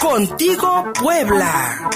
Contigo Puebla.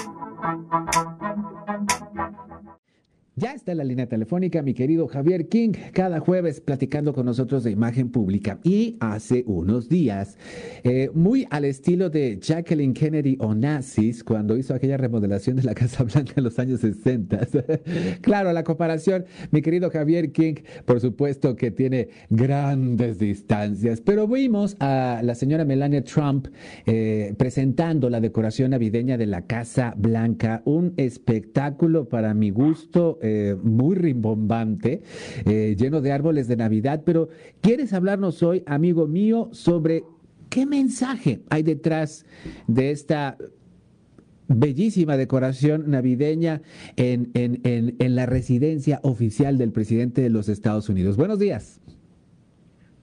Está la línea telefónica mi querido Javier King, cada jueves platicando con nosotros de imagen pública. Y hace unos días, eh, muy al estilo de Jacqueline Kennedy Onassis, cuando hizo aquella remodelación de la Casa Blanca en los años 60. claro, la comparación, mi querido Javier King, por supuesto que tiene grandes distancias, pero vimos a la señora Melania Trump eh, presentando la decoración navideña de la Casa Blanca, un espectáculo para mi gusto eh, muy rimbombante, eh, lleno de árboles de Navidad, pero ¿quieres hablarnos hoy, amigo mío, sobre qué mensaje hay detrás de esta bellísima decoración navideña en, en, en, en, la residencia oficial del presidente de los Estados Unidos. Buenos días.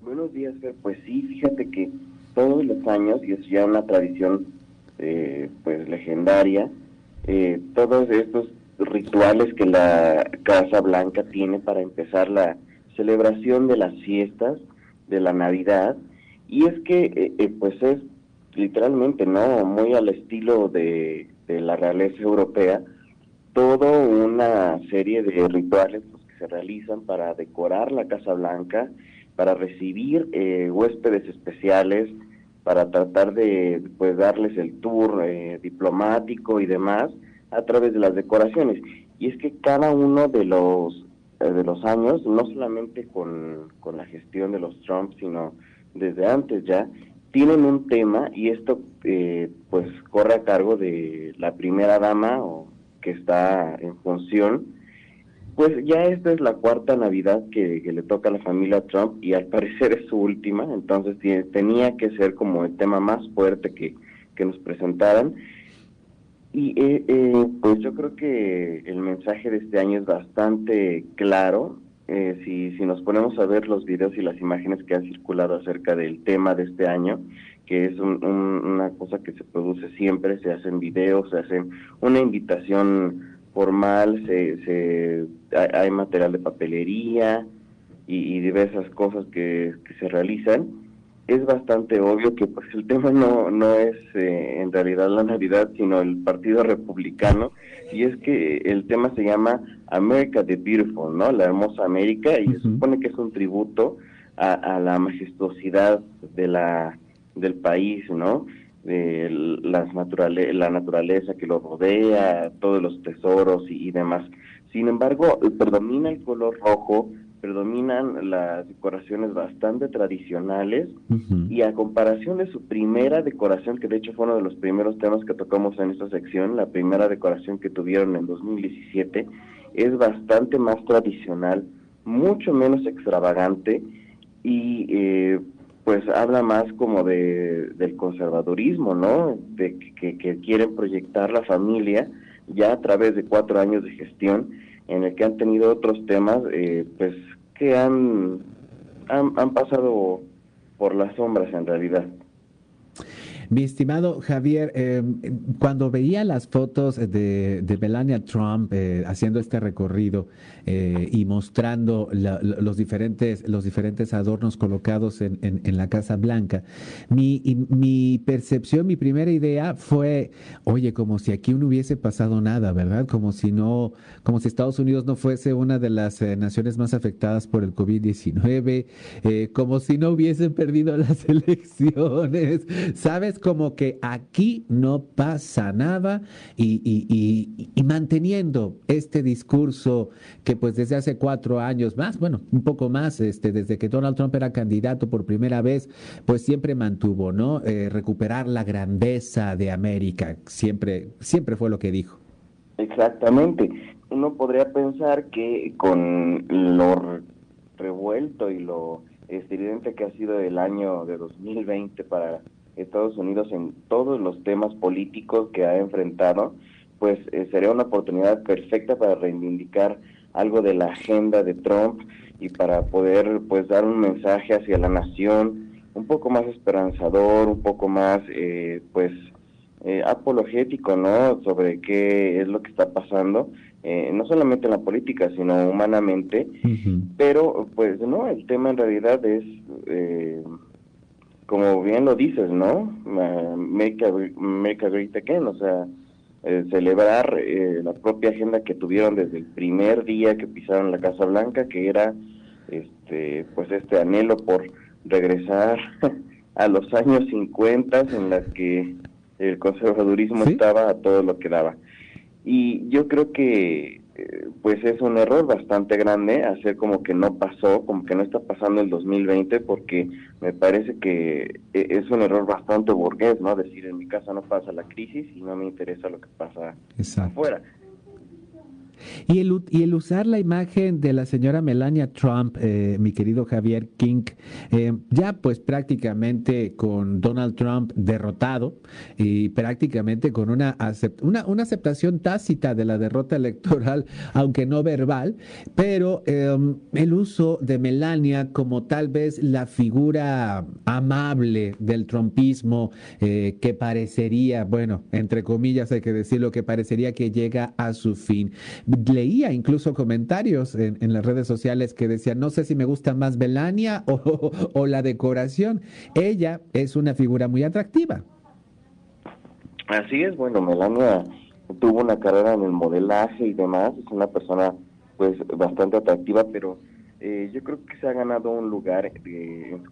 Buenos días. Pues sí, fíjate que todos los años, y es ya una tradición eh, pues legendaria, eh, todos estos rituales que la Casa Blanca tiene para empezar la celebración de las fiestas de la Navidad. Y es que eh, eh, pues es literalmente no muy al estilo de, la realeza europea todo una serie de rituales pues, que se realizan para decorar la Casa Blanca para recibir eh, huéspedes especiales para tratar de pues darles el tour diplomático y demás a través de las decoraciones. Y es que cada uno de los, eh, de los años, no solamente con, con la gestión de los Trump, sino desde antes ya, tienen un tema y esto eh, pues corre a cargo de la primera dama o que está en función. Pues ya esta es la cuarta Navidad que, le toca a la familia Trump y al parecer es su última, entonces tenía que ser como el tema más fuerte que, que nos presentaran. Y eh, eh, pues yo creo que el mensaje de este año es bastante claro. Eh, si, si nos ponemos a ver los videos y las imágenes que han circulado acerca del tema de este año, que es una cosa que se produce siempre, se hacen videos, se hacen una invitación formal, se, se hay, material de papelería y, diversas cosas que se realizan es bastante obvio que pues el tema no, no es eh, en realidad la Navidad, sino el Partido Republicano, y es que el tema se llama America the Beautiful, ¿no? La hermosa América, y se supone que es un tributo a, la majestuosidad de la del país, ¿no? De las naturale la naturaleza que lo rodea, todos los tesoros y, y demás. Sin embargo, predomina el color rojo, predominan las decoraciones bastante tradicionales y a comparación de su primera decoración, que de hecho fue uno de los primeros temas que tocamos en esta sección, la primera decoración que tuvieron en 2017, es bastante más tradicional, mucho menos extravagante y eh, pues habla más como de, del conservadurismo, ¿no? De que, que quieren proyectar la familia ya a través de cuatro años de gestión en el que han tenido otros temas, eh, pues que han, han, han pasado por las sombras en realidad. Mi estimado Javier, eh, cuando veía las fotos de, Melania Trump eh, haciendo este recorrido eh, y mostrando los, diferentes, los diferentes adornos colocados en, en, la Casa Blanca, mi, mi, percepción, mi primera idea fue, oye, como si aquí no hubiese pasado nada, ¿verdad? Como si no, como si Estados Unidos no fuese una de las naciones más afectadas por el COVID-19, como si no hubiesen perdido las elecciones, ¿sabes? Como que aquí no pasa nada y, manteniendo este discurso que pues desde hace cuatro años más, bueno, un poco más, este, desde que Donald Trump era candidato por primera vez, pues siempre mantuvo, ¿no? Eh, recuperar la grandeza de América, siempre, siempre fue lo que dijo. Exactamente. Uno podría pensar que con lo revuelto y lo estridente que ha sido el año de 2020 para Estados Unidos en todos los temas políticos que ha enfrentado, pues eh, sería una oportunidad perfecta para reivindicar algo de la agenda de Trump y para poder pues dar un mensaje hacia la nación un poco más esperanzador, un poco más eh, pues eh, apologético, ¿no? Sobre qué es lo que está pasando, no solamente en la política, sino humanamente. Pero pues no, el tema en realidad es como bien lo dices, ¿no? Make, a, make great again, o sea, eh, celebrar eh, la propia agenda que tuvieron desde el primer día que pisaron la Casa Blanca, que era este pues este anhelo por regresar a los años 50 en las que el conservadurismo estaba a todo lo que daba. Y yo creo que pues es un error bastante grande hacer como que no pasó, como que no está pasando el 2020, porque me parece que eh, es un error bastante burgués, ¿no? Decir, en mi casa no pasa la crisis y no me interesa lo que pasa afuera. Y el, y el usar la imagen de la señora Melania Trump, eh, mi querido Javier King, eh, ya pues prácticamente con Donald Trump derrotado y prácticamente con una, una, una, aceptación tácita de la derrota electoral, aunque no verbal, pero em, el uso de Melania como tal vez la figura amable del trumpismo eh, que parecería, bueno, entre comillas hay que decirlo, que parecería que llega a su fin leía incluso comentarios en, las redes sociales que decían, no sé si me gusta más Belania o, la decoración. Ella es una figura muy atractiva. Así es, bueno, Melania tuvo una carrera en el modelaje y demás, es una persona pues bastante atractiva, pero eh, yo creo que se ha ganado un lugar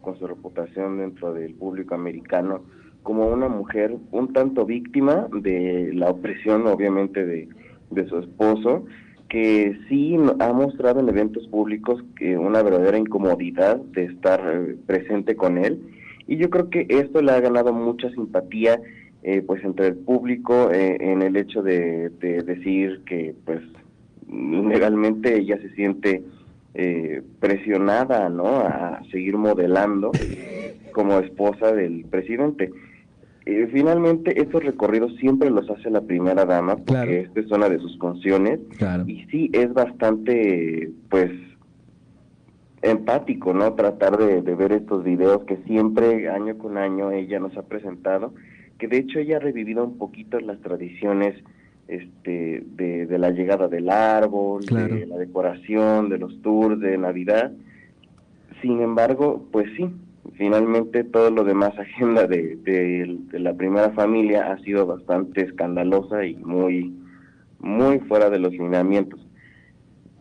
con su reputación dentro del público americano como una mujer un tanto víctima de la opresión obviamente de, de su esposo que sí ha mostrado en eventos públicos que una verdadera incomodidad de estar eh, presente con él. Y yo creo que esto le ha ganado mucha simpatía eh, pues entre el público eh, en el hecho de, decir que pues legalmente ella se siente presionada no a seguir modelando como esposa del presidente eh, finalmente, estos recorridos siempre los hace la primera dama, porque esta es una de sus funciones. Y sí, es bastante, pues, empático, ¿no? Tratar de, ver estos videos que siempre, año con año, ella nos ha presentado, que de hecho ella ha revivido un poquito las tradiciones este, de, la llegada del árbol, de la decoración, de los tours de Navidad. Sin embargo, pues sí, finalmente todo lo demás agenda de, la primera familia ha sido bastante escandalosa y muy, muy fuera de los lineamientos.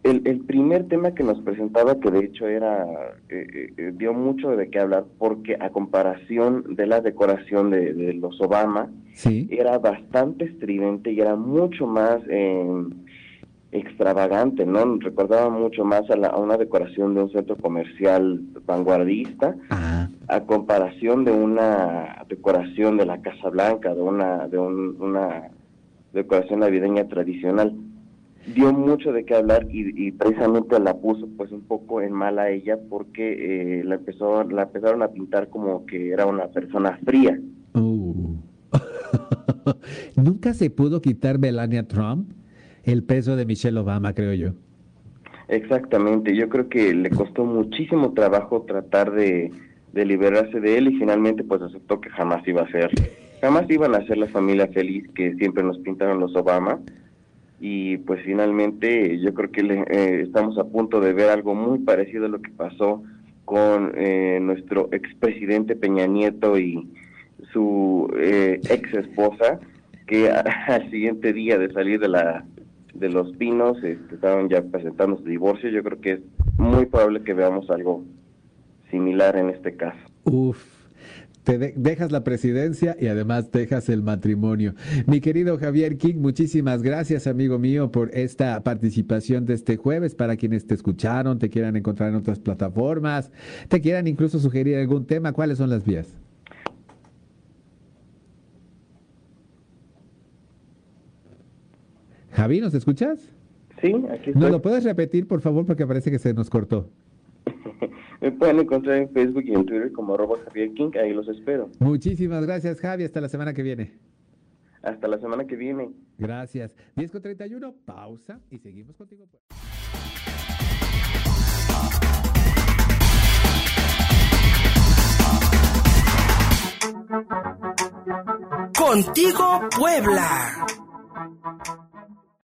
El, el primer tema que nos presentaba, que de hecho era, eh, eh, dio mucho de qué hablar, porque a comparación de la decoración de, los Obama, era bastante estridente y era mucho más... Eh, extravagante, ¿no? Recordaba mucho más a, una decoración de un centro comercial vanguardista, a comparación de una decoración de la Casa Blanca, de una, de una decoración navideña tradicional. Dio mucho de qué hablar y, precisamente la puso pues un poco en mal a ella porque eh, la, empezó, la empezaron a pintar como que era una persona fría. Uh. ¿Nunca se pudo quitar Melania Trump? El peso de Michelle Obama, creo yo. Exactamente, yo creo que le costó muchísimo trabajo tratar de, liberarse de él y finalmente pues aceptó que jamás iba a ser, jamás iban a ser la familia feliz que siempre nos pintaron los Obama y pues finalmente yo creo que eh, estamos a punto de ver algo muy parecido a lo que pasó con eh, nuestro expresidente Peña Nieto y su eh, ex esposa que al siguiente día de salir de la de los Pinos este, estaban ya presentando su divorcio. Yo creo que es muy probable que veamos algo similar en este caso. Uf, te dejas la presidencia y además dejas el matrimonio. Mi querido Javier King, muchísimas gracias, amigo mío, por esta participación de este jueves. Para quienes te escucharon, te quieran encontrar en otras plataformas, te quieran incluso sugerir algún tema, ¿cuáles son las vías? Javi, ¿nos escuchas? Sí, aquí estoy. ¿Nos lo puedes repetir, por favor, porque parece que se nos cortó? Me pueden encontrar en Facebook y en Twitter como arroba Javier King, ahí los espero. Muchísimas gracias, Javi. Hasta la semana que viene. Hasta la semana que viene. Gracias. 10 con 31, pausa y seguimos contigo. Contigo, Puebla.